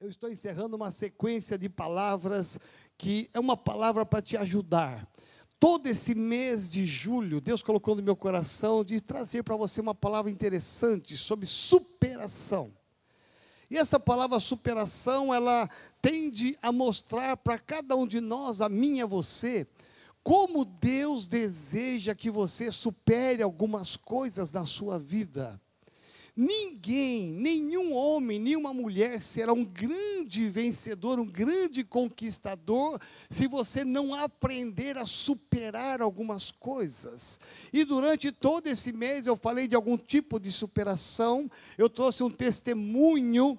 eu estou encerrando uma sequência de palavras que é uma palavra para te ajudar. Todo esse mês de julho, Deus colocou no meu coração de trazer para você uma palavra interessante sobre superação. E essa palavra superação, ela tende a mostrar para cada um de nós, a mim e a você, como Deus deseja que você supere algumas coisas na sua vida. Ninguém, nenhum homem, nenhuma mulher será um grande vencedor, um grande conquistador, se você não aprender a superar algumas coisas. E durante todo esse mês eu falei de algum tipo de superação, eu trouxe um testemunho.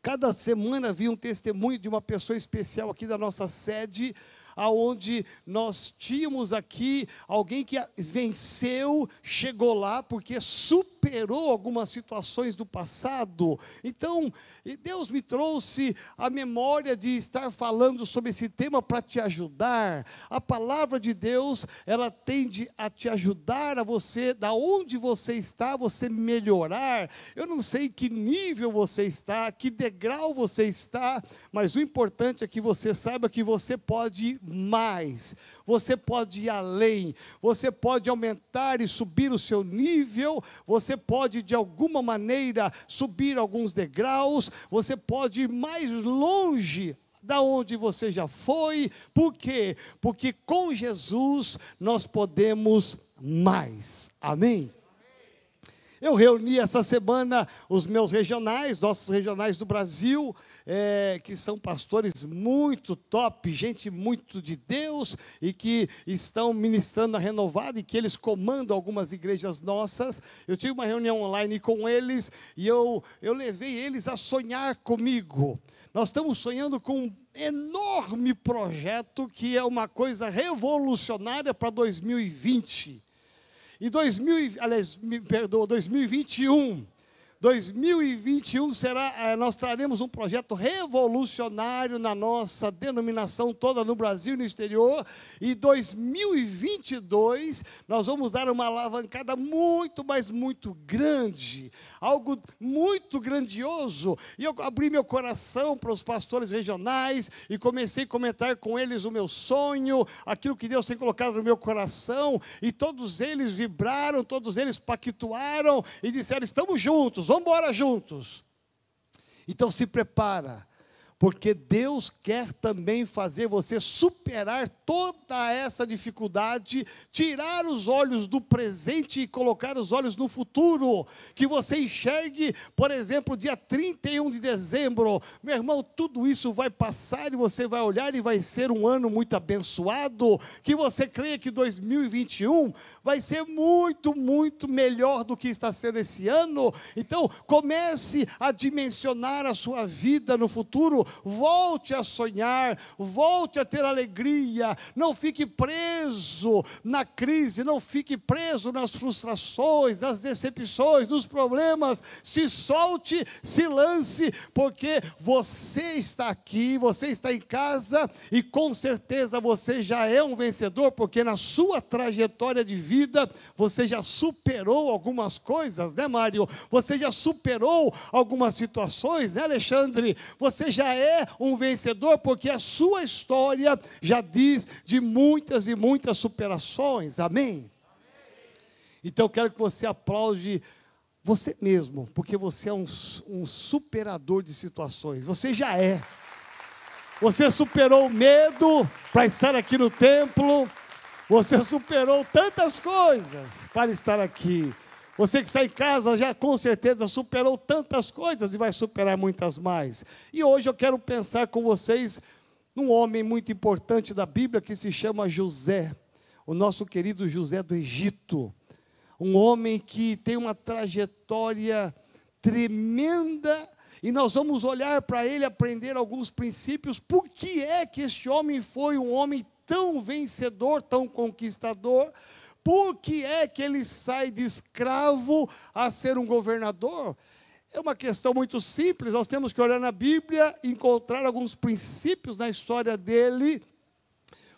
Cada semana vi um testemunho de uma pessoa especial aqui da nossa sede, aonde nós tínhamos aqui alguém que venceu, chegou lá porque superou algumas situações do passado. Então, Deus me trouxe a memória de estar falando sobre esse tema para te ajudar. A palavra de Deus, ela tende a te ajudar a você, da onde você está, você melhorar. Eu não sei que nível você está, que degrau você está, mas o importante é que você saiba que você pode mais, você pode ir além, você pode aumentar e subir o seu nível, você pode de alguma maneira subir alguns degraus, você pode ir mais longe da onde você já foi, por quê? Porque com Jesus nós podemos mais. Amém? Eu reuni essa semana os meus regionais, nossos regionais do Brasil, é, que são pastores muito top, gente muito de Deus e que estão ministrando a renovada e que eles comandam algumas igrejas nossas. Eu tive uma reunião online com eles e eu, eu levei eles a sonhar comigo. Nós estamos sonhando com um enorme projeto que é uma coisa revolucionária para 2020. E 2000, aliás, me perdoa, 2021 2021 será, eh, nós traremos um projeto revolucionário na nossa denominação toda no Brasil e no exterior. E 2022 nós vamos dar uma alavancada muito, mas muito grande, algo muito grandioso. E eu abri meu coração para os pastores regionais e comecei a comentar com eles o meu sonho, aquilo que Deus tem colocado no meu coração. E todos eles vibraram, todos eles pactuaram e disseram: estamos juntos vamos embora juntos. Então se prepara, porque Deus quer também fazer você superar toda essa dificuldade, tirar os olhos do presente e colocar os olhos no futuro, que você enxergue, por exemplo, dia 31 de dezembro, meu irmão, tudo isso vai passar e você vai olhar e vai ser um ano muito abençoado, que você creia que 2021 vai ser muito, muito melhor do que está sendo esse ano. Então, comece a dimensionar a sua vida no futuro volte a sonhar, volte a ter alegria, não fique preso na crise, não fique preso nas frustrações, nas decepções, nos problemas, se solte, se lance, porque você está aqui, você está em casa e com certeza você já é um vencedor, porque na sua trajetória de vida você já superou algumas coisas, né, Mário? Você já superou algumas situações, né, Alexandre? Você já um vencedor, porque a sua história já diz de muitas e muitas superações. Amém? Então eu quero que você aplaude você mesmo, porque você é um, um superador de situações. Você já é. Você superou o medo para estar aqui no templo. Você superou tantas coisas para estar aqui. Você que está em casa já com certeza superou tantas coisas e vai superar muitas mais. E hoje eu quero pensar com vocês num homem muito importante da Bíblia que se chama José, o nosso querido José do Egito. Um homem que tem uma trajetória tremenda e nós vamos olhar para ele, aprender alguns princípios. Por que é que este homem foi um homem tão vencedor, tão conquistador? Por que é que ele sai de escravo a ser um governador? É uma questão muito simples, nós temos que olhar na Bíblia encontrar alguns princípios na história dele,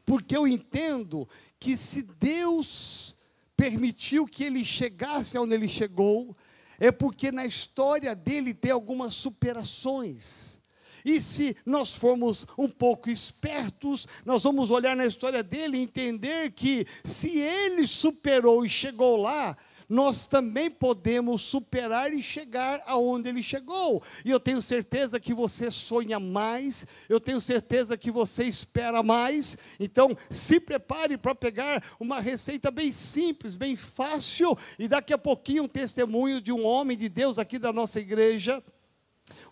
porque eu entendo que se Deus permitiu que ele chegasse onde ele chegou, é porque na história dele tem algumas superações. E se nós formos um pouco espertos, nós vamos olhar na história dele e entender que se ele superou e chegou lá, nós também podemos superar e chegar aonde ele chegou. E eu tenho certeza que você sonha mais, eu tenho certeza que você espera mais. Então, se prepare para pegar uma receita bem simples, bem fácil, e daqui a pouquinho um testemunho de um homem de Deus aqui da nossa igreja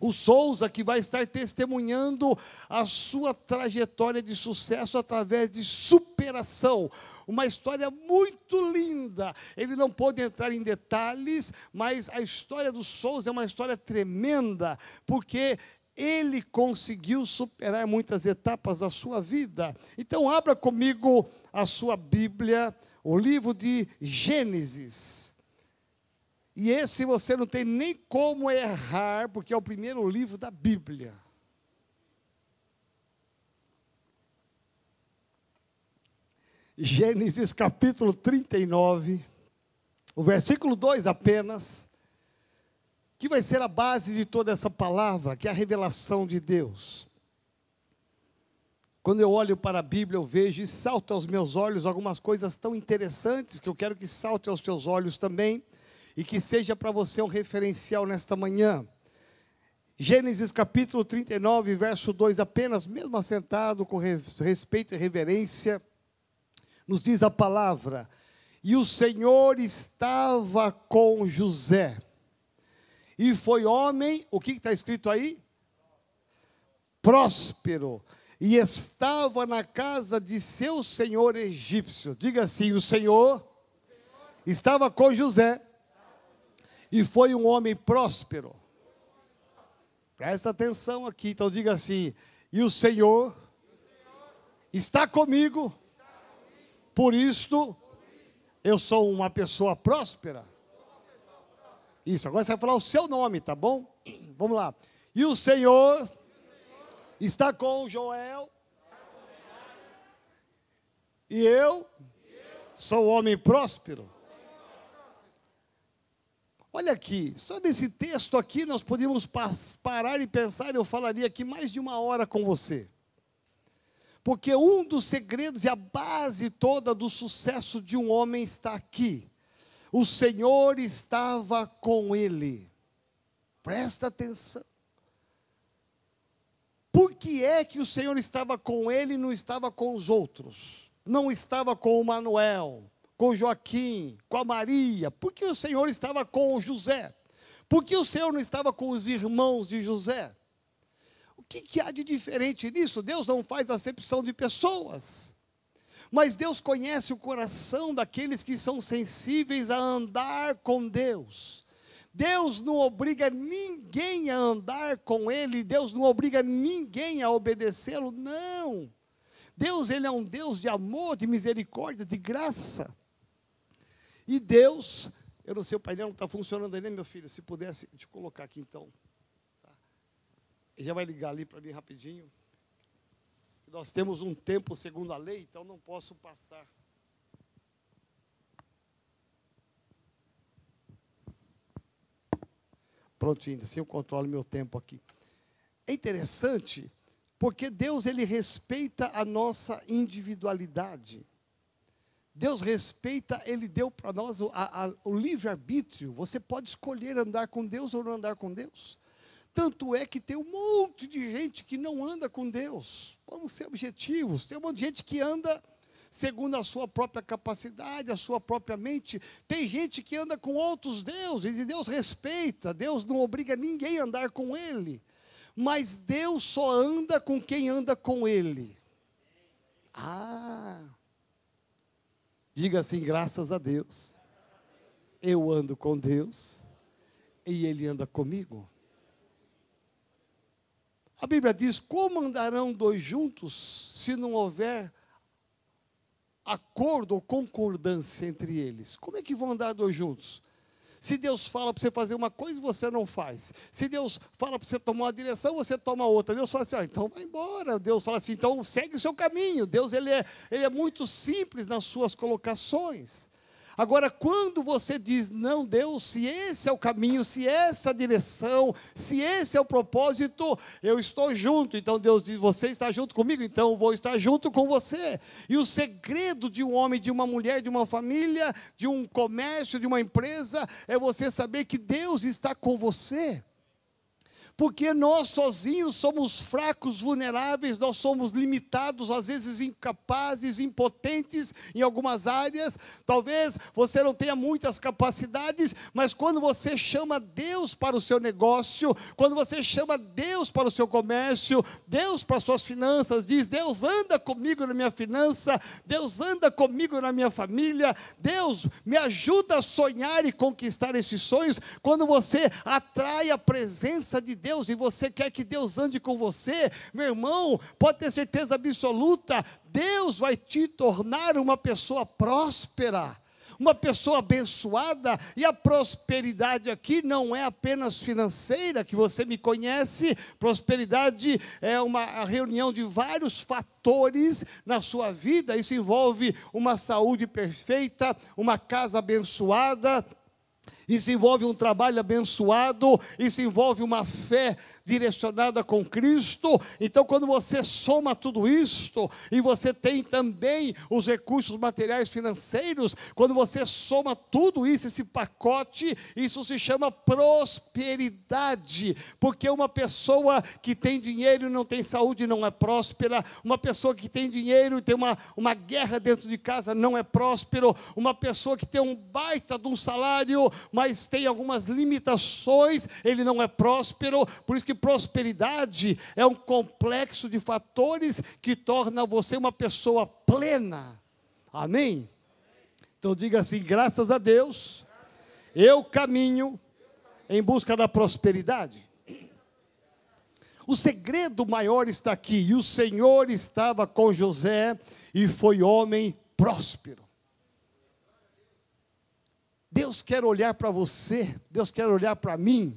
o Souza, que vai estar testemunhando a sua trajetória de sucesso através de superação. Uma história muito linda. Ele não pôde entrar em detalhes, mas a história do Souza é uma história tremenda, porque ele conseguiu superar muitas etapas da sua vida. Então, abra comigo a sua Bíblia, o livro de Gênesis. E esse você não tem nem como errar, porque é o primeiro livro da Bíblia. Gênesis capítulo 39, o versículo 2 apenas, que vai ser a base de toda essa palavra, que é a revelação de Deus. Quando eu olho para a Bíblia, eu vejo e salta aos meus olhos algumas coisas tão interessantes que eu quero que salte aos teus olhos também e que seja para você um referencial nesta manhã. Gênesis capítulo 39, verso 2, apenas, mesmo assentado com respeito e reverência, nos diz a palavra: E o Senhor estava com José, e foi homem, o que está escrito aí? Próspero, e estava na casa de seu senhor egípcio. Diga assim: o Senhor estava com José e foi um homem próspero. Presta atenção aqui, então diga assim: e o Senhor está comigo, por isto eu sou uma pessoa próspera. Isso, agora você vai falar o seu nome, tá bom? Vamos lá. E o Senhor está com Joel. E eu sou homem próspero. Olha aqui, só nesse texto aqui nós podíamos parar e pensar, eu falaria aqui mais de uma hora com você. Porque um dos segredos e a base toda do sucesso de um homem está aqui. O Senhor estava com ele. Presta atenção. Por que é que o Senhor estava com ele e não estava com os outros? Não estava com o Manuel, com Joaquim, com a Maria? Por que o Senhor estava com o José? Por que o Senhor não estava com os irmãos de José? O que, que há de diferente nisso? Deus não faz acepção de pessoas. Mas Deus conhece o coração daqueles que são sensíveis a andar com Deus. Deus não obriga ninguém a andar com Ele, Deus não obriga ninguém a obedecê-lo, não. Deus, Ele é um Deus de amor, de misericórdia, de graça. E Deus, eu não sei, o painel não está funcionando aí, né, meu filho? Se pudesse te colocar aqui então. Tá? Já vai ligar ali para mim rapidinho. Nós temos um tempo segundo a lei, então não posso passar. Prontinho, assim eu controlo meu tempo aqui. É interessante, porque Deus ele respeita a nossa individualidade. Deus respeita, Ele deu para nós o, o livre-arbítrio. Você pode escolher andar com Deus ou não andar com Deus. Tanto é que tem um monte de gente que não anda com Deus. Vamos ser objetivos. Tem um monte de gente que anda segundo a sua própria capacidade, a sua própria mente. Tem gente que anda com outros deuses e Deus respeita. Deus não obriga ninguém a andar com Ele. Mas Deus só anda com quem anda com Ele. Ah! Diga assim: graças a Deus, eu ando com Deus e Ele anda comigo. A Bíblia diz: como andarão dois juntos se não houver acordo ou concordância entre eles? Como é que vão andar dois juntos? Se Deus fala para você fazer uma coisa, você não faz. Se Deus fala para você tomar uma direção, você toma outra. Deus fala assim, ah, então vai embora. Deus fala assim, então segue o seu caminho. Deus ele é, ele é muito simples nas suas colocações. Agora, quando você diz, não, Deus, se esse é o caminho, se essa é a direção, se esse é o propósito, eu estou junto. Então Deus diz, você está junto comigo, então eu vou estar junto com você. E o segredo de um homem, de uma mulher, de uma família, de um comércio, de uma empresa, é você saber que Deus está com você porque nós sozinhos somos fracos, vulneráveis, nós somos limitados, às vezes incapazes, impotentes em algumas áreas. Talvez você não tenha muitas capacidades, mas quando você chama Deus para o seu negócio, quando você chama Deus para o seu comércio, Deus para as suas finanças, diz: Deus anda comigo na minha finança, Deus anda comigo na minha família, Deus me ajuda a sonhar e conquistar esses sonhos. Quando você atrai a presença de Deus, Deus e você quer que Deus ande com você, meu irmão, pode ter certeza absoluta, Deus vai te tornar uma pessoa próspera uma pessoa abençoada, e a prosperidade aqui não é apenas financeira, que você me conhece, prosperidade é uma reunião de vários fatores na sua vida, isso envolve uma saúde perfeita, uma casa abençoada, isso envolve um trabalho abençoado, isso envolve uma fé direcionada com Cristo. Então, quando você soma tudo isto, e você tem também os recursos materiais financeiros, quando você soma tudo isso, esse pacote, isso se chama prosperidade, porque uma pessoa que tem dinheiro e não tem saúde não é próspera, uma pessoa que tem dinheiro e tem uma, uma guerra dentro de casa não é próspero, uma pessoa que tem um baita de um salário, mas tem algumas limitações, ele não é próspero, por isso que prosperidade é um complexo de fatores que torna você uma pessoa plena. Amém? Então diga assim: graças a Deus, eu caminho em busca da prosperidade. O segredo maior está aqui, e o Senhor estava com José e foi homem próspero. Deus quer olhar para você, Deus quer olhar para mim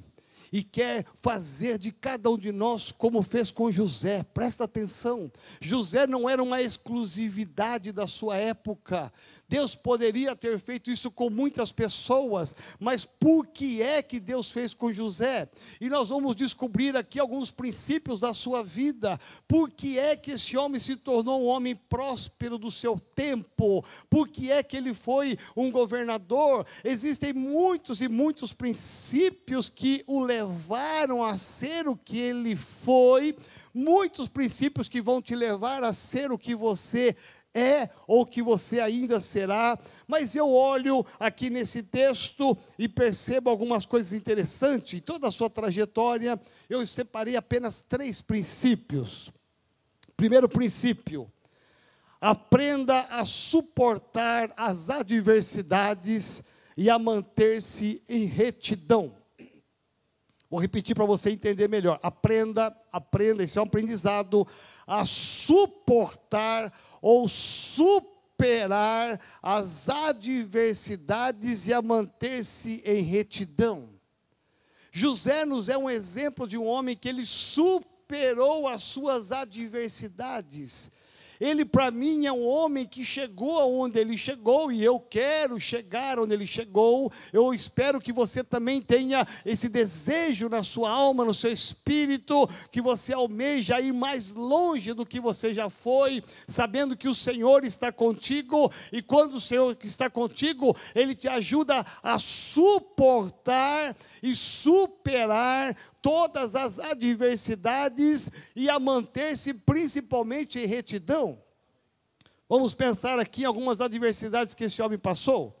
e quer fazer de cada um de nós como fez com José. Presta atenção, José não era uma exclusividade da sua época. Deus poderia ter feito isso com muitas pessoas, mas por que é que Deus fez com José? E nós vamos descobrir aqui alguns princípios da sua vida. Por que é que esse homem se tornou um homem próspero do seu tempo? Por que é que ele foi um governador? Existem muitos e muitos princípios que o levaram a ser o que ele foi, muitos princípios que vão te levar a ser o que você é ou que você ainda será, mas eu olho aqui nesse texto e percebo algumas coisas interessantes. Em toda a sua trajetória, eu separei apenas três princípios. Primeiro princípio: aprenda a suportar as adversidades e a manter-se em retidão. Vou repetir para você entender melhor. Aprenda, aprenda, esse é um aprendizado, a suportar ou superar as adversidades e a manter-se em retidão. José nos é um exemplo de um homem que ele superou as suas adversidades ele, para mim, é um homem que chegou aonde ele chegou e eu quero chegar onde ele chegou. Eu espero que você também tenha esse desejo na sua alma, no seu espírito, que você almeja ir mais longe do que você já foi, sabendo que o Senhor está contigo e quando o Senhor está contigo, ele te ajuda a suportar e superar todas as adversidades e a manter-se principalmente em retidão. Vamos pensar aqui em algumas adversidades que esse homem passou.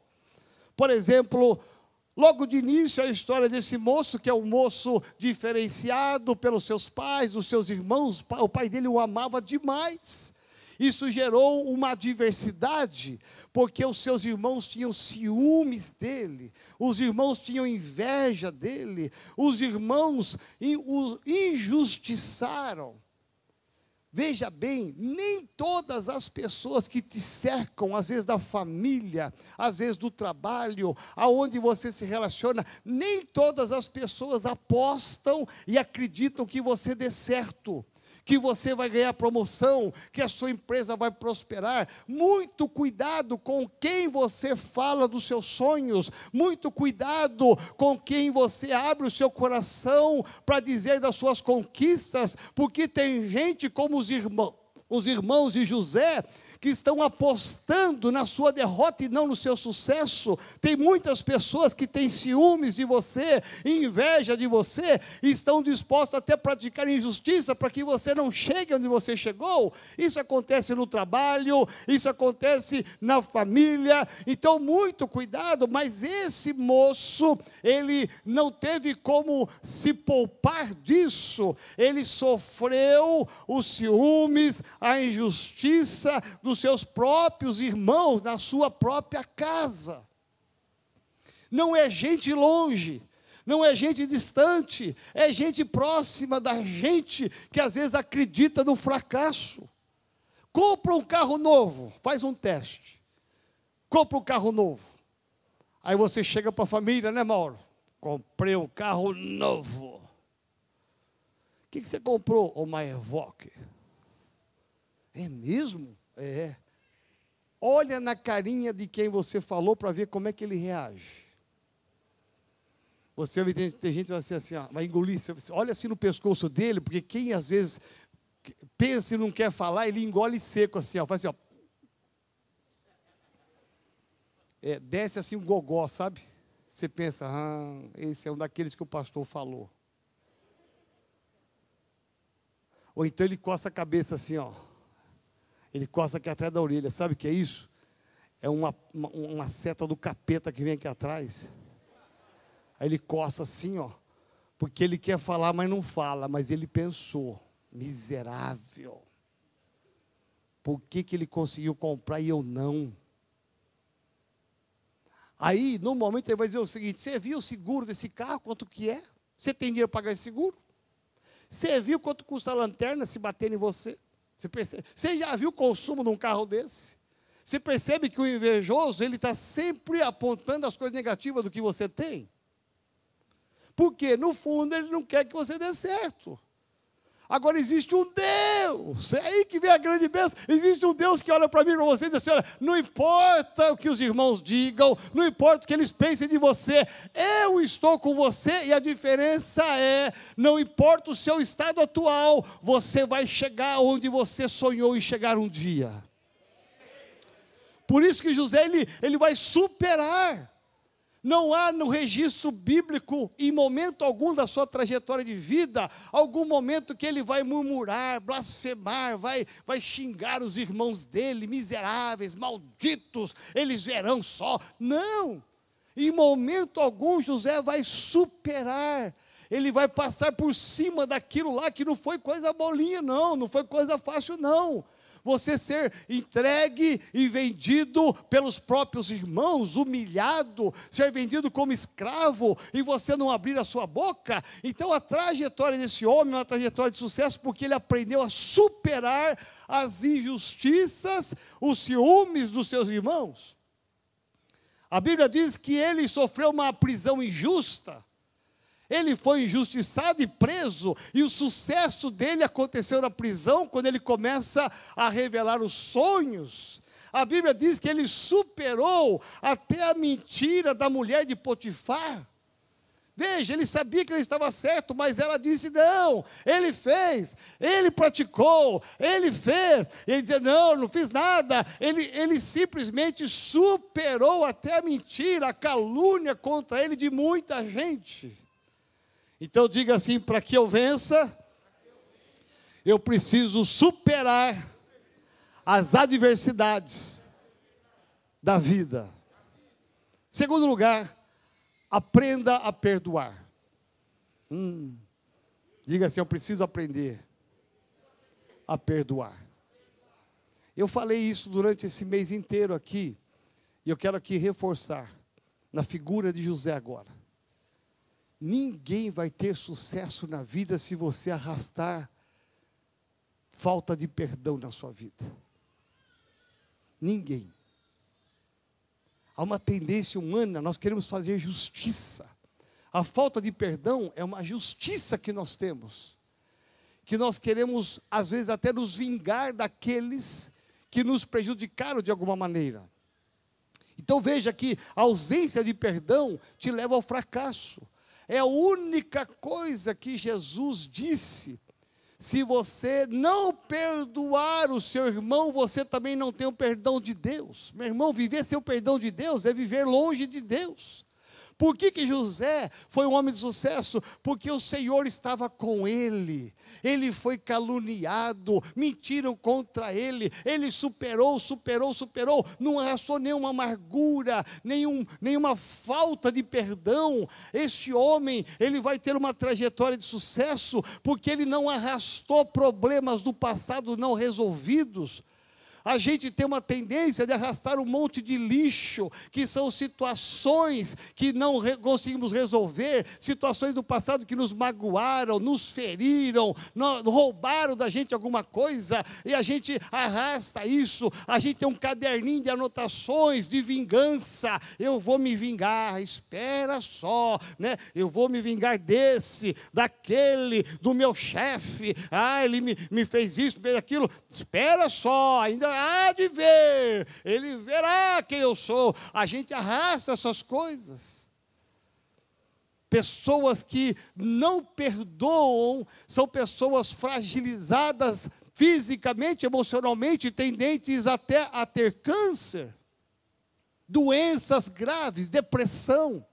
Por exemplo, logo de início a história desse moço, que é um moço diferenciado pelos seus pais, dos seus irmãos, o pai dele o amava demais. Isso gerou uma adversidade, porque os seus irmãos tinham ciúmes dele, os irmãos tinham inveja dele, os irmãos o injustiçaram. Veja bem, nem todas as pessoas que te cercam, às vezes da família, às vezes do trabalho, aonde você se relaciona, nem todas as pessoas apostam e acreditam que você dê certo que você vai ganhar promoção, que a sua empresa vai prosperar. Muito cuidado com quem você fala dos seus sonhos, muito cuidado com quem você abre o seu coração para dizer das suas conquistas, porque tem gente como os irmãos, os irmãos de José que estão apostando na sua derrota e não no seu sucesso. Tem muitas pessoas que têm ciúmes de você, inveja de você, e estão dispostas até a praticar injustiça para que você não chegue onde você chegou. Isso acontece no trabalho, isso acontece na família. Então, muito cuidado, mas esse moço, ele não teve como se poupar disso. Ele sofreu os ciúmes, a injustiça do dos seus próprios irmãos na sua própria casa. Não é gente longe, não é gente distante, é gente próxima da gente que às vezes acredita no fracasso. Compra um carro novo, faz um teste. Compra um carro novo. Aí você chega para a família, né, Mauro? Comprei um carro novo. O que, que você comprou, ô Maervock? É mesmo? É. Olha na carinha de quem você falou para ver como é que ele reage. Você vai ter, tem gente que vai ser assim, ó, vai engolir, olha assim no pescoço dele, porque quem às vezes pensa e não quer falar, ele engole seco assim, ó, faz assim, ó. É, desce assim um gogó, sabe? Você pensa, ah, esse é um daqueles que o pastor falou. Ou então ele coça a cabeça assim, ó. Ele coça aqui atrás da orelha. Sabe o que é isso? É uma, uma, uma seta do capeta que vem aqui atrás. Aí ele coça assim, ó. Porque ele quer falar, mas não fala. Mas ele pensou: miserável. Por que, que ele conseguiu comprar e eu não? Aí, no momento, ele vai dizer o seguinte: você viu o seguro desse carro? Quanto que é? Você tem dinheiro para pagar esse seguro? Você viu quanto custa a lanterna se bater em você? Você, percebe? Você já viu o consumo de um carro desse? Você percebe que o invejoso, ele está sempre apontando as coisas negativas do que você tem? Porque, no fundo, ele não quer que você dê certo. Agora existe um Deus, é aí que vem a grande bênção. Existe um Deus que olha para mim e para você e diz assim: olha, não importa o que os irmãos digam, não importa o que eles pensem de você, eu estou com você e a diferença é: não importa o seu estado atual, você vai chegar onde você sonhou em chegar um dia. Por isso que José ele, ele vai superar não há no registro bíblico, em momento algum da sua trajetória de vida, algum momento que ele vai murmurar, blasfemar, vai, vai xingar os irmãos dele, miseráveis, malditos, eles verão só. Não! Em momento algum, José vai superar ele vai passar por cima daquilo lá que não foi coisa bolinha, não, não foi coisa fácil, não você ser entregue e vendido pelos próprios irmãos, humilhado, ser vendido como escravo e você não abrir a sua boca. Então a trajetória desse homem é uma trajetória de sucesso porque ele aprendeu a superar as injustiças, os ciúmes dos seus irmãos. A Bíblia diz que ele sofreu uma prisão injusta ele foi injustiçado e preso, e o sucesso dele aconteceu na prisão, quando ele começa a revelar os sonhos. A Bíblia diz que ele superou até a mentira da mulher de Potifar. Veja, ele sabia que ele estava certo, mas ela disse: não, ele fez, ele praticou, ele fez. Ele dizia: não, não fiz nada. Ele, ele simplesmente superou até a mentira, a calúnia contra ele de muita gente. Então diga assim: para que eu vença, eu preciso superar as adversidades da vida. Segundo lugar, aprenda a perdoar. Hum, diga assim: eu preciso aprender a perdoar. Eu falei isso durante esse mês inteiro aqui, e eu quero aqui reforçar na figura de José agora. Ninguém vai ter sucesso na vida se você arrastar falta de perdão na sua vida. Ninguém. Há uma tendência humana, nós queremos fazer justiça. A falta de perdão é uma justiça que nós temos. que nós queremos, às vezes, até nos vingar daqueles que nos prejudicaram de alguma maneira. Então veja que a ausência de perdão te leva ao fracasso. É a única coisa que Jesus disse. Se você não perdoar o seu irmão, você também não tem o perdão de Deus. Meu irmão, viver sem o perdão de Deus é viver longe de Deus. Por que, que José foi um homem de sucesso? Porque o Senhor estava com ele. Ele foi caluniado, mentiram contra ele. Ele superou, superou, superou. Não arrastou nenhuma amargura, nenhum, nenhuma falta de perdão. Este homem, ele vai ter uma trajetória de sucesso, porque ele não arrastou problemas do passado não resolvidos a gente tem uma tendência de arrastar um monte de lixo, que são situações que não re conseguimos resolver, situações do passado que nos magoaram, nos feriram, roubaram da gente alguma coisa, e a gente arrasta isso. A gente tem um caderninho de anotações de vingança. Eu vou me vingar, espera só, né? Eu vou me vingar desse, daquele, do meu chefe. Ah, ele me, me fez isso, fez aquilo. Espera só, ainda há de ver, ele verá quem eu sou. A gente arrasta essas coisas. Pessoas que não perdoam são pessoas fragilizadas fisicamente, emocionalmente, tendentes até a ter câncer, doenças graves, depressão,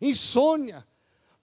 insônia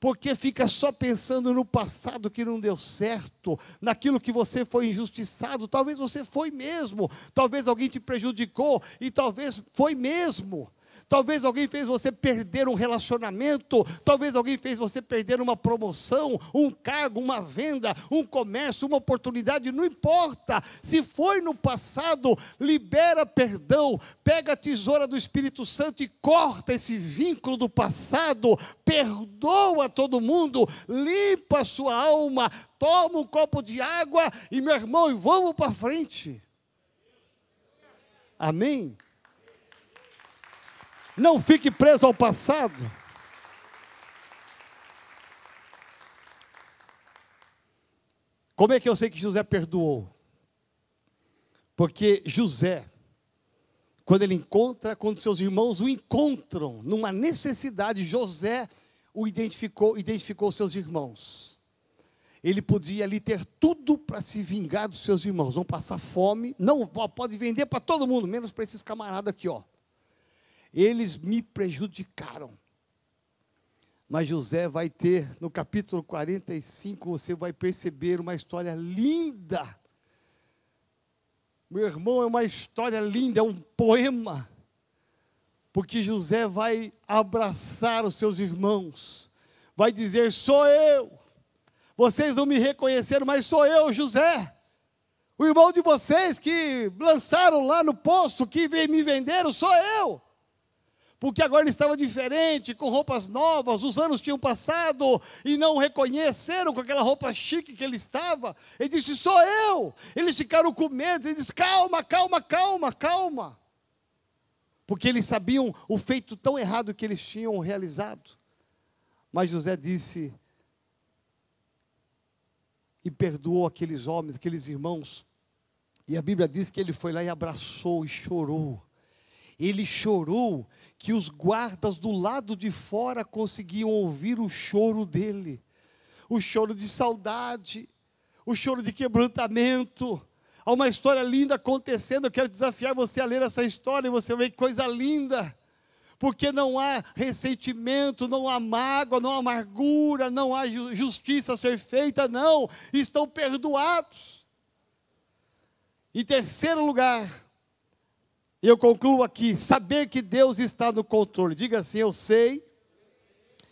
porque fica só pensando no passado que não deu certo, naquilo que você foi injustiçado. Talvez você foi mesmo, talvez alguém te prejudicou e talvez foi mesmo. Talvez alguém fez você perder um relacionamento, talvez alguém fez você perder uma promoção, um cargo, uma venda, um comércio, uma oportunidade, não importa. Se foi no passado, libera perdão, pega a tesoura do Espírito Santo e corta esse vínculo do passado, perdoa todo mundo, limpa a sua alma, toma um copo de água e meu irmão, vamos para frente. Amém? Não fique preso ao passado. Como é que eu sei que José perdoou? Porque José, quando ele encontra, quando seus irmãos o encontram numa necessidade, José o identificou, identificou seus irmãos. Ele podia ali ter tudo para se vingar dos seus irmãos, vão passar fome, não pode vender para todo mundo, menos para esses camaradas aqui, ó eles me prejudicaram. Mas José vai ter, no capítulo 45, você vai perceber uma história linda. Meu irmão, é uma história linda, é um poema. Porque José vai abraçar os seus irmãos, vai dizer: Sou eu. Vocês não me reconheceram, mas sou eu, José. O irmão de vocês que lançaram lá no poço, que me venderam, sou eu porque agora ele estava diferente, com roupas novas, os anos tinham passado e não reconheceram com aquela roupa chique que ele estava. Ele disse: Sou eu. Eles ficaram com medo. Ele disse: Calma, calma, calma, calma. Porque eles sabiam o feito tão errado que eles tinham realizado. Mas José disse: E perdoou aqueles homens, aqueles irmãos. E a Bíblia diz que ele foi lá e abraçou e chorou ele chorou que os guardas do lado de fora conseguiam ouvir o choro dele, o choro de saudade, o choro de quebrantamento. Há uma história linda acontecendo. Eu quero desafiar você a ler essa história e você ver que coisa linda. Porque não há ressentimento, não há mágoa, não há amargura, não há justiça a ser feita, não. Estão perdoados. Em terceiro lugar, e eu concluo aqui: saber que Deus está no controle. Diga assim: eu sei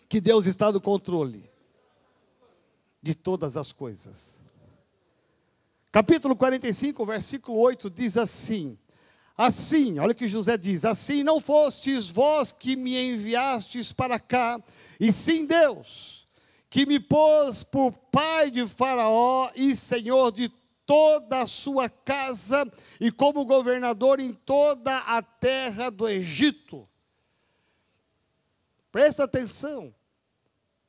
que Deus está no controle de todas as coisas. Capítulo 45, versículo 8 diz assim: Assim, olha o que José diz: Assim não fostes vós que me enviastes para cá, e sim Deus, que me pôs por pai de Faraó e senhor de toda a sua casa e como governador em toda a terra do Egito. Presta atenção.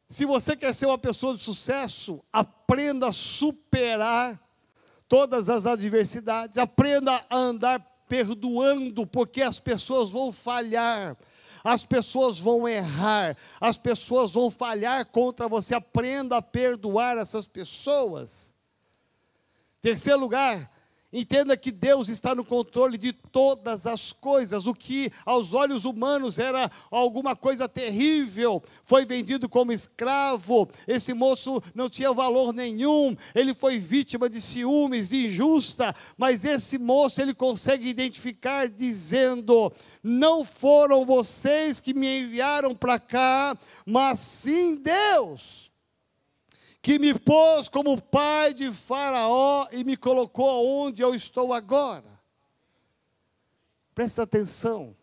Se você quer ser uma pessoa de sucesso, aprenda a superar todas as adversidades, aprenda a andar perdoando, porque as pessoas vão falhar, as pessoas vão errar, as pessoas vão falhar contra você. Aprenda a perdoar essas pessoas. Terceiro lugar, Entenda que Deus está no controle de todas as coisas. O que aos olhos humanos era alguma coisa terrível, foi vendido como escravo. Esse moço não tinha valor nenhum. Ele foi vítima de ciúmes, de injusta. Mas esse moço ele consegue identificar dizendo: Não foram vocês que me enviaram para cá, mas sim Deus que me pôs como pai de Faraó e me colocou onde eu estou agora. Presta atenção.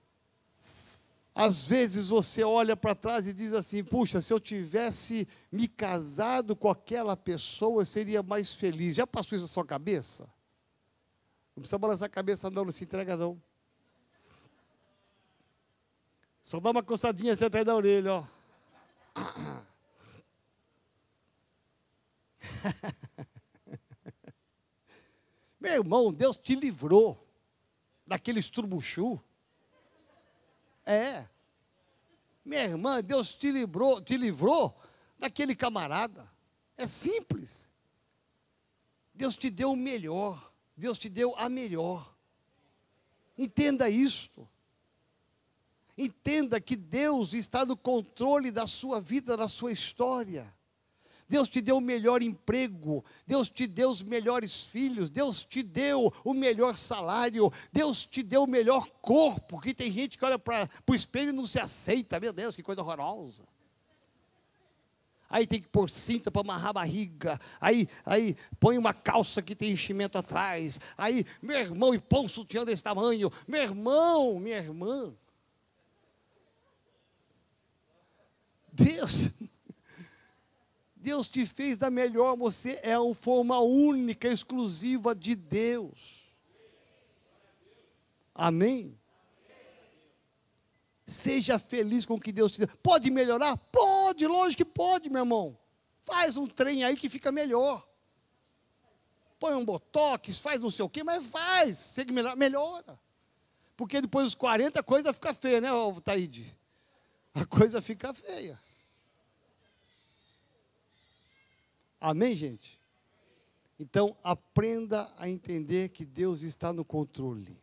Às vezes você olha para trás e diz assim: puxa, se eu tivesse me casado com aquela pessoa, eu seria mais feliz. Já passou isso na sua cabeça? Não precisa balançar a cabeça, não, não se entrega, não. Só dá uma coçadinha assim atrás da orelha, ó. Meu irmão, Deus te livrou daquele estrubuchu. É. Minha irmã, Deus te livrou, te livrou daquele camarada. É simples. Deus te deu o melhor. Deus te deu a melhor. Entenda isto. Entenda que Deus está no controle da sua vida, da sua história. Deus te deu o melhor emprego, Deus te deu os melhores filhos, Deus te deu o melhor salário, Deus te deu o melhor corpo, que tem gente que olha para o espelho e não se aceita, meu Deus, que coisa horrorosa. Aí tem que pôr cinta para amarrar a barriga, aí, aí põe uma calça que tem enchimento atrás, aí, meu irmão, e põe um sutiã desse tamanho, meu irmão, minha irmã. Deus, Deus te fez da melhor, você é uma forma única, exclusiva de Deus. Amém? Seja feliz com o que Deus te deu. Pode melhorar? Pode, lógico que pode, meu irmão. Faz um trem aí que fica melhor. Põe um botox, faz não sei o quê, mas faz. Segue melhor, melhora. Porque depois dos 40 a coisa fica feia, né, Taíde? A coisa fica feia. Amém, gente? Então, aprenda a entender que Deus está no controle.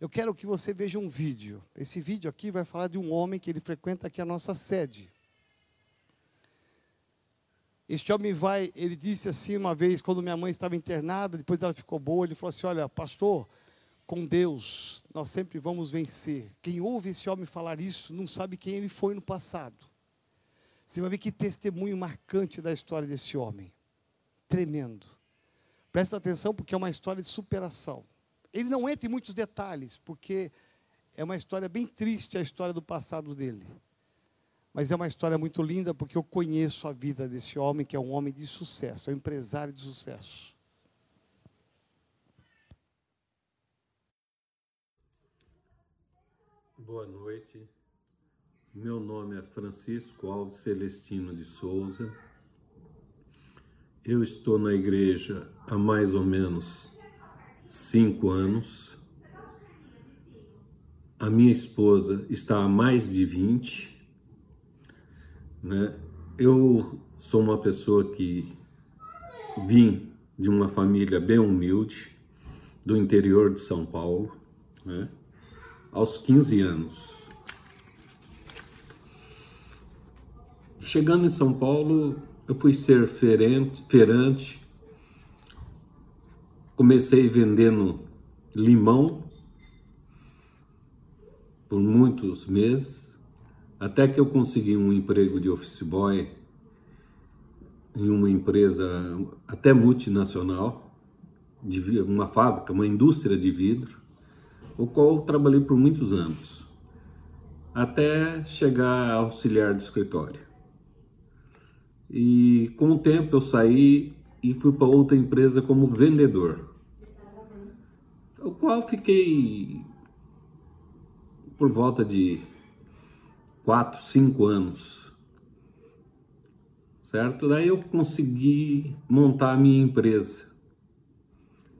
Eu quero que você veja um vídeo. Esse vídeo aqui vai falar de um homem que ele frequenta aqui a nossa sede. Este homem vai, ele disse assim uma vez, quando minha mãe estava internada, depois ela ficou boa, ele falou assim: Olha, pastor, com Deus nós sempre vamos vencer. Quem ouve esse homem falar isso não sabe quem ele foi no passado. Você vai ver que testemunho marcante da história desse homem. Tremendo. Presta atenção, porque é uma história de superação. Ele não entra em muitos detalhes, porque é uma história bem triste a história do passado dele. Mas é uma história muito linda, porque eu conheço a vida desse homem, que é um homem de sucesso, é um empresário de sucesso. Boa noite. Meu nome é Francisco Alves Celestino de Souza. Eu estou na igreja há mais ou menos cinco anos. A minha esposa está há mais de 20. Né? Eu sou uma pessoa que vim de uma família bem humilde, do interior de São Paulo. Né? Aos 15 anos, Chegando em São Paulo, eu fui ser ferente, ferante, comecei vendendo limão por muitos meses, até que eu consegui um emprego de office boy em uma empresa até multinacional, de uma fábrica, uma indústria de vidro, o qual trabalhei por muitos anos, até chegar a auxiliar de escritório. E com o tempo eu saí e fui para outra empresa como vendedor. O qual fiquei por volta de 4, 5 anos. certo? Daí eu consegui montar a minha empresa,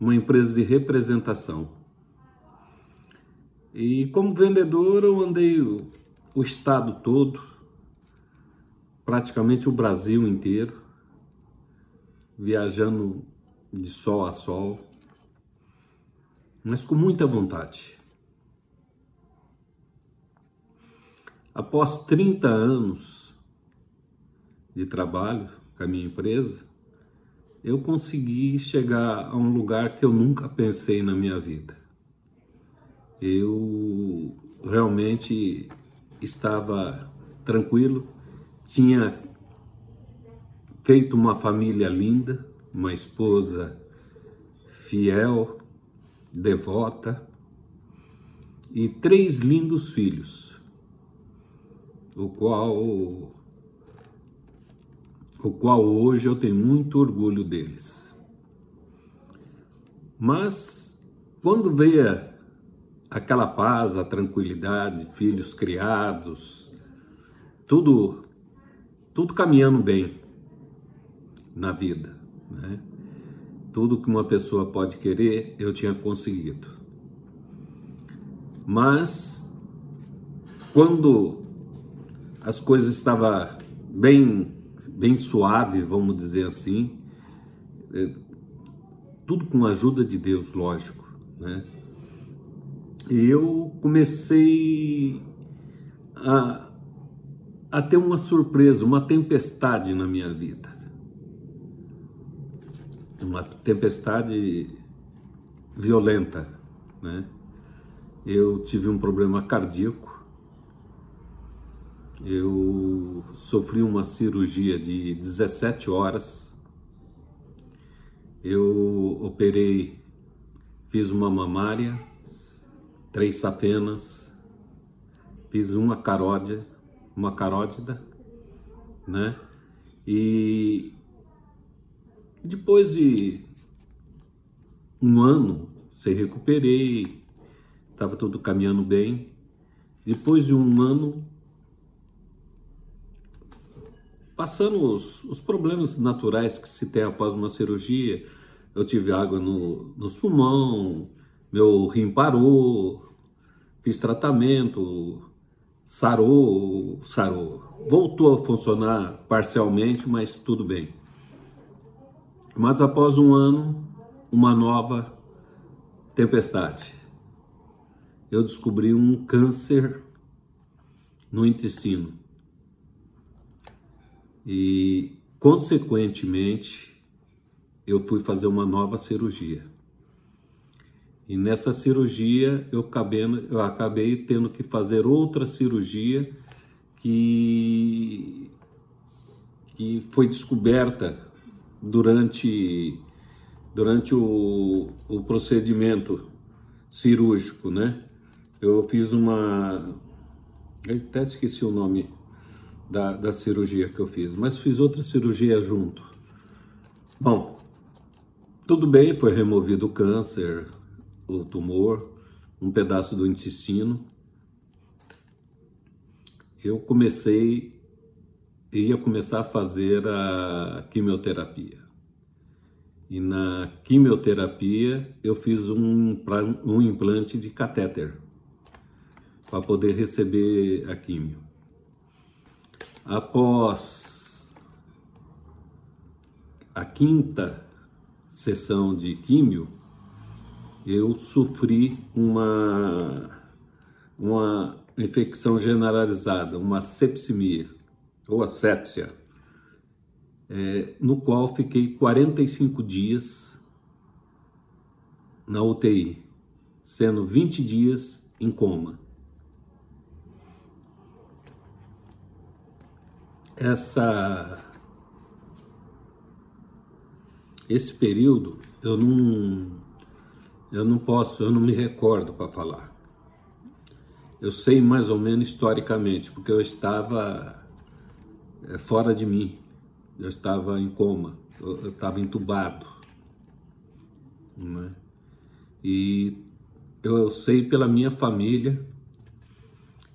uma empresa de representação. E como vendedor eu andei o, o estado todo, praticamente o Brasil inteiro, viajando de sol a sol, mas com muita vontade. Após 30 anos de trabalho com a minha empresa, eu consegui chegar a um lugar que eu nunca pensei na minha vida. Eu realmente estava tranquilo, tinha feito uma família linda, uma esposa fiel, devota e três lindos filhos o qual o qual hoje eu tenho muito orgulho deles. Mas quando veio aquela paz, a tranquilidade, filhos criados, tudo tudo caminhando bem na vida, né? Tudo que uma pessoa pode querer, eu tinha conseguido. Mas quando as coisas estavam bem, bem suave, vamos dizer assim, é, tudo com a ajuda de Deus, lógico, né? E eu comecei a, a ter uma surpresa, uma tempestade na minha vida. Uma tempestade violenta, né? Eu tive um problema cardíaco eu sofri uma cirurgia de 17 horas. Eu operei, fiz uma mamária, três safenas, fiz uma carótida, uma carótida, né? E depois de um ano, se recuperei, estava tudo caminhando bem. Depois de um ano, passando os, os problemas naturais que se tem após uma cirurgia. Eu tive água no, nos pulmão, meu rim parou, fiz tratamento, sarou, sarou. Voltou a funcionar parcialmente, mas tudo bem. Mas após um ano, uma nova tempestade. Eu descobri um câncer no intestino e, consequentemente, eu fui fazer uma nova cirurgia. E nessa cirurgia eu acabei, eu acabei tendo que fazer outra cirurgia que, que foi descoberta durante, durante o, o procedimento cirúrgico, né? Eu fiz uma. Eu até esqueci o nome da, da cirurgia que eu fiz, mas fiz outra cirurgia junto. Bom, tudo bem, foi removido o câncer, o tumor, um pedaço do intestino. Eu comecei, ia começar a fazer a quimioterapia. E na quimioterapia eu fiz um, um implante de catéter para poder receber a quimio. Após a quinta sessão de químio, eu sofri uma, uma infecção generalizada, uma sepsimia, ou asepsia, é, no qual fiquei 45 dias na UTI, sendo 20 dias em coma. essa esse período eu não eu não posso, eu não me recordo para falar. Eu sei mais ou menos historicamente, porque eu estava é, fora de mim. Eu estava em coma, eu, estava entubado. Né? E eu, eu sei pela minha família,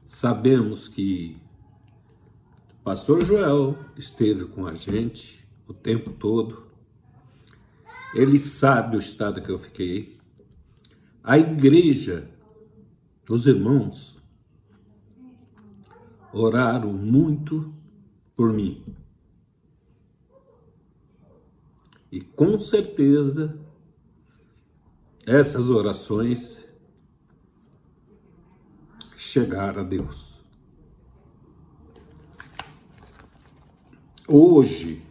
sabemos que Pastor Joel esteve com a gente o tempo todo. Ele sabe o estado que eu fiquei. A igreja, os irmãos, oraram muito por mim. E com certeza essas orações chegaram a Deus. Hoje,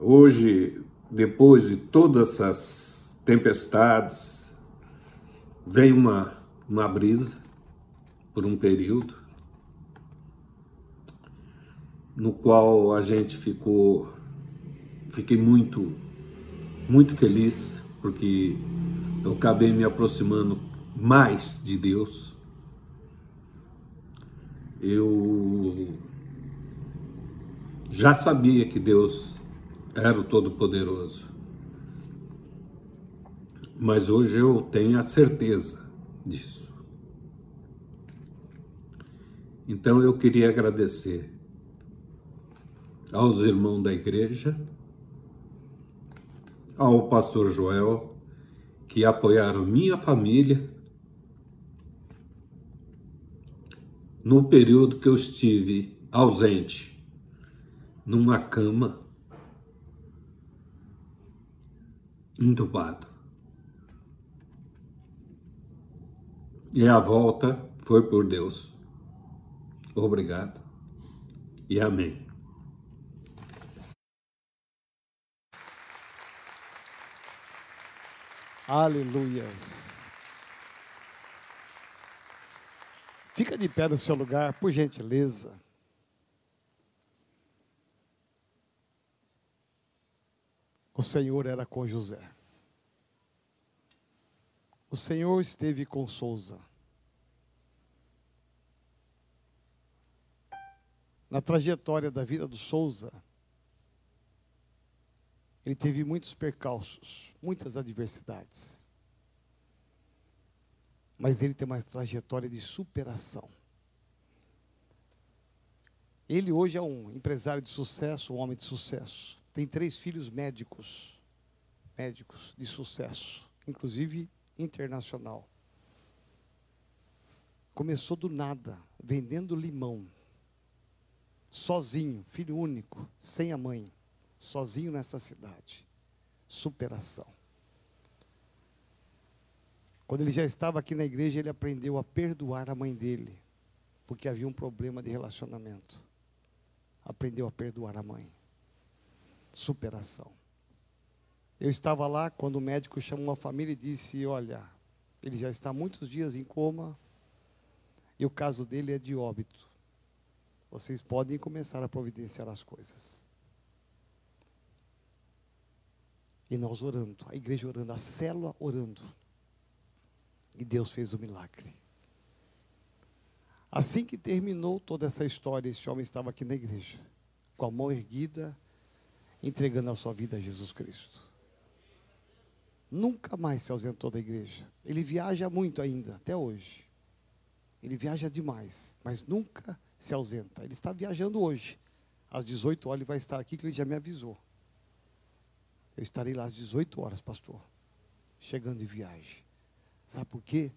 hoje, depois de todas essas tempestades, vem uma, uma brisa por um período, no qual a gente ficou, fiquei muito, muito feliz, porque eu acabei me aproximando mais de Deus. Eu já sabia que Deus era o Todo-Poderoso, mas hoje eu tenho a certeza disso. Então eu queria agradecer aos irmãos da igreja, ao pastor Joel, que apoiaram minha família no período que eu estive ausente numa cama, entubado. E a volta foi por Deus. Obrigado e amém. Aleluias. Fica de pé no seu lugar, por gentileza. O Senhor era com José. O Senhor esteve com Souza. Na trajetória da vida do Souza, ele teve muitos percalços, muitas adversidades. Mas ele tem uma trajetória de superação. Ele hoje é um empresário de sucesso, um homem de sucesso. Tem três filhos médicos, médicos de sucesso, inclusive internacional. Começou do nada, vendendo limão, sozinho, filho único, sem a mãe, sozinho nessa cidade. Superação. Quando ele já estava aqui na igreja, ele aprendeu a perdoar a mãe dele, porque havia um problema de relacionamento. Aprendeu a perdoar a mãe superação. Eu estava lá quando o médico chamou a família e disse: Olha, ele já está muitos dias em coma e o caso dele é de óbito. Vocês podem começar a providenciar as coisas. E nós orando, a igreja orando, a célula orando. E Deus fez o milagre. Assim que terminou toda essa história, esse homem estava aqui na igreja, com a mão erguida, entregando a sua vida a Jesus Cristo. Nunca mais se ausentou da igreja. Ele viaja muito ainda, até hoje. Ele viaja demais, mas nunca se ausenta. Ele está viajando hoje. Às 18 horas ele vai estar aqui, que ele já me avisou. Eu estarei lá às 18 horas, pastor. Chegando de viagem. Sabe por quê?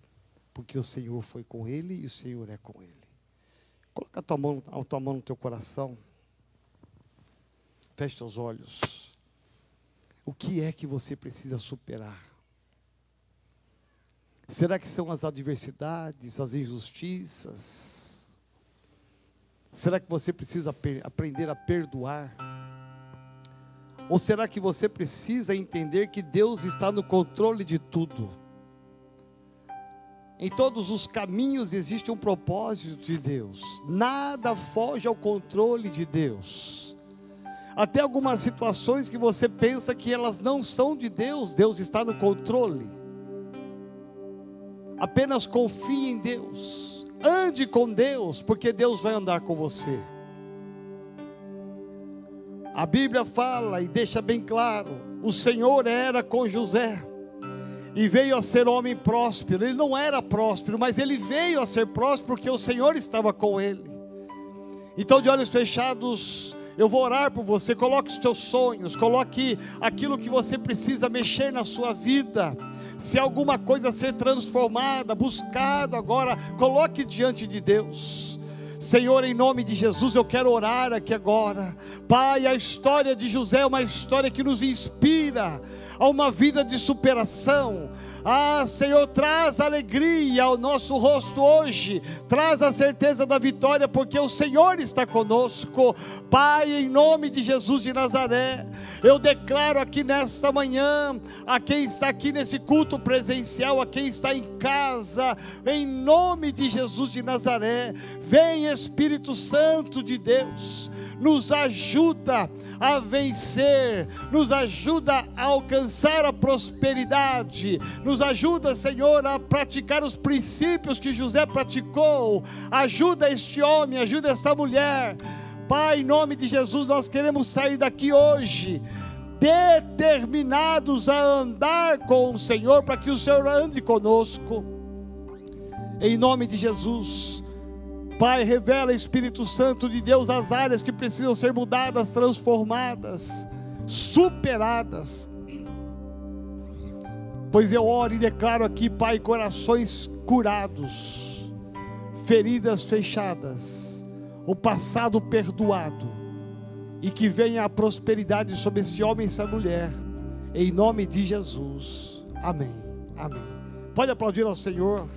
Porque o Senhor foi com ele e o Senhor é com ele. Coloca a tua mão, a tua mão no teu coração. Feche os olhos. O que é que você precisa superar? Será que são as adversidades, as injustiças? Será que você precisa aprender a perdoar? Ou será que você precisa entender que Deus está no controle de tudo? Em todos os caminhos existe um propósito de Deus, nada foge ao controle de Deus até algumas situações que você pensa que elas não são de Deus, Deus está no controle. Apenas confie em Deus, ande com Deus, porque Deus vai andar com você. A Bíblia fala e deixa bem claro: o Senhor era com José e veio a ser homem próspero. Ele não era próspero, mas ele veio a ser próspero porque o Senhor estava com ele. Então, de olhos fechados, eu vou orar por você. Coloque os teus sonhos, coloque aquilo que você precisa mexer na sua vida. Se alguma coisa ser transformada, buscada agora, coloque diante de Deus. Senhor, em nome de Jesus, eu quero orar aqui agora. Pai, a história de José é uma história que nos inspira a uma vida de superação, ah, Senhor, traz alegria ao nosso rosto hoje, traz a certeza da vitória, porque o Senhor está conosco. Pai, em nome de Jesus de Nazaré, eu declaro aqui nesta manhã, a quem está aqui nesse culto presencial, a quem está em casa, em nome de Jesus de Nazaré, vem Espírito Santo de Deus nos ajuda a vencer, nos ajuda a alcançar a prosperidade, nos ajuda, Senhor, a praticar os princípios que José praticou. Ajuda este homem, ajuda esta mulher. Pai, em nome de Jesus, nós queremos sair daqui hoje determinados a andar com o Senhor, para que o Senhor ande conosco. Em nome de Jesus. Pai, revela Espírito Santo de Deus as áreas que precisam ser mudadas, transformadas, superadas. Pois eu oro e declaro aqui, Pai, corações curados, feridas fechadas, o passado perdoado, e que venha a prosperidade sobre esse homem e essa mulher, em nome de Jesus. Amém. Amém. Pode aplaudir ao Senhor.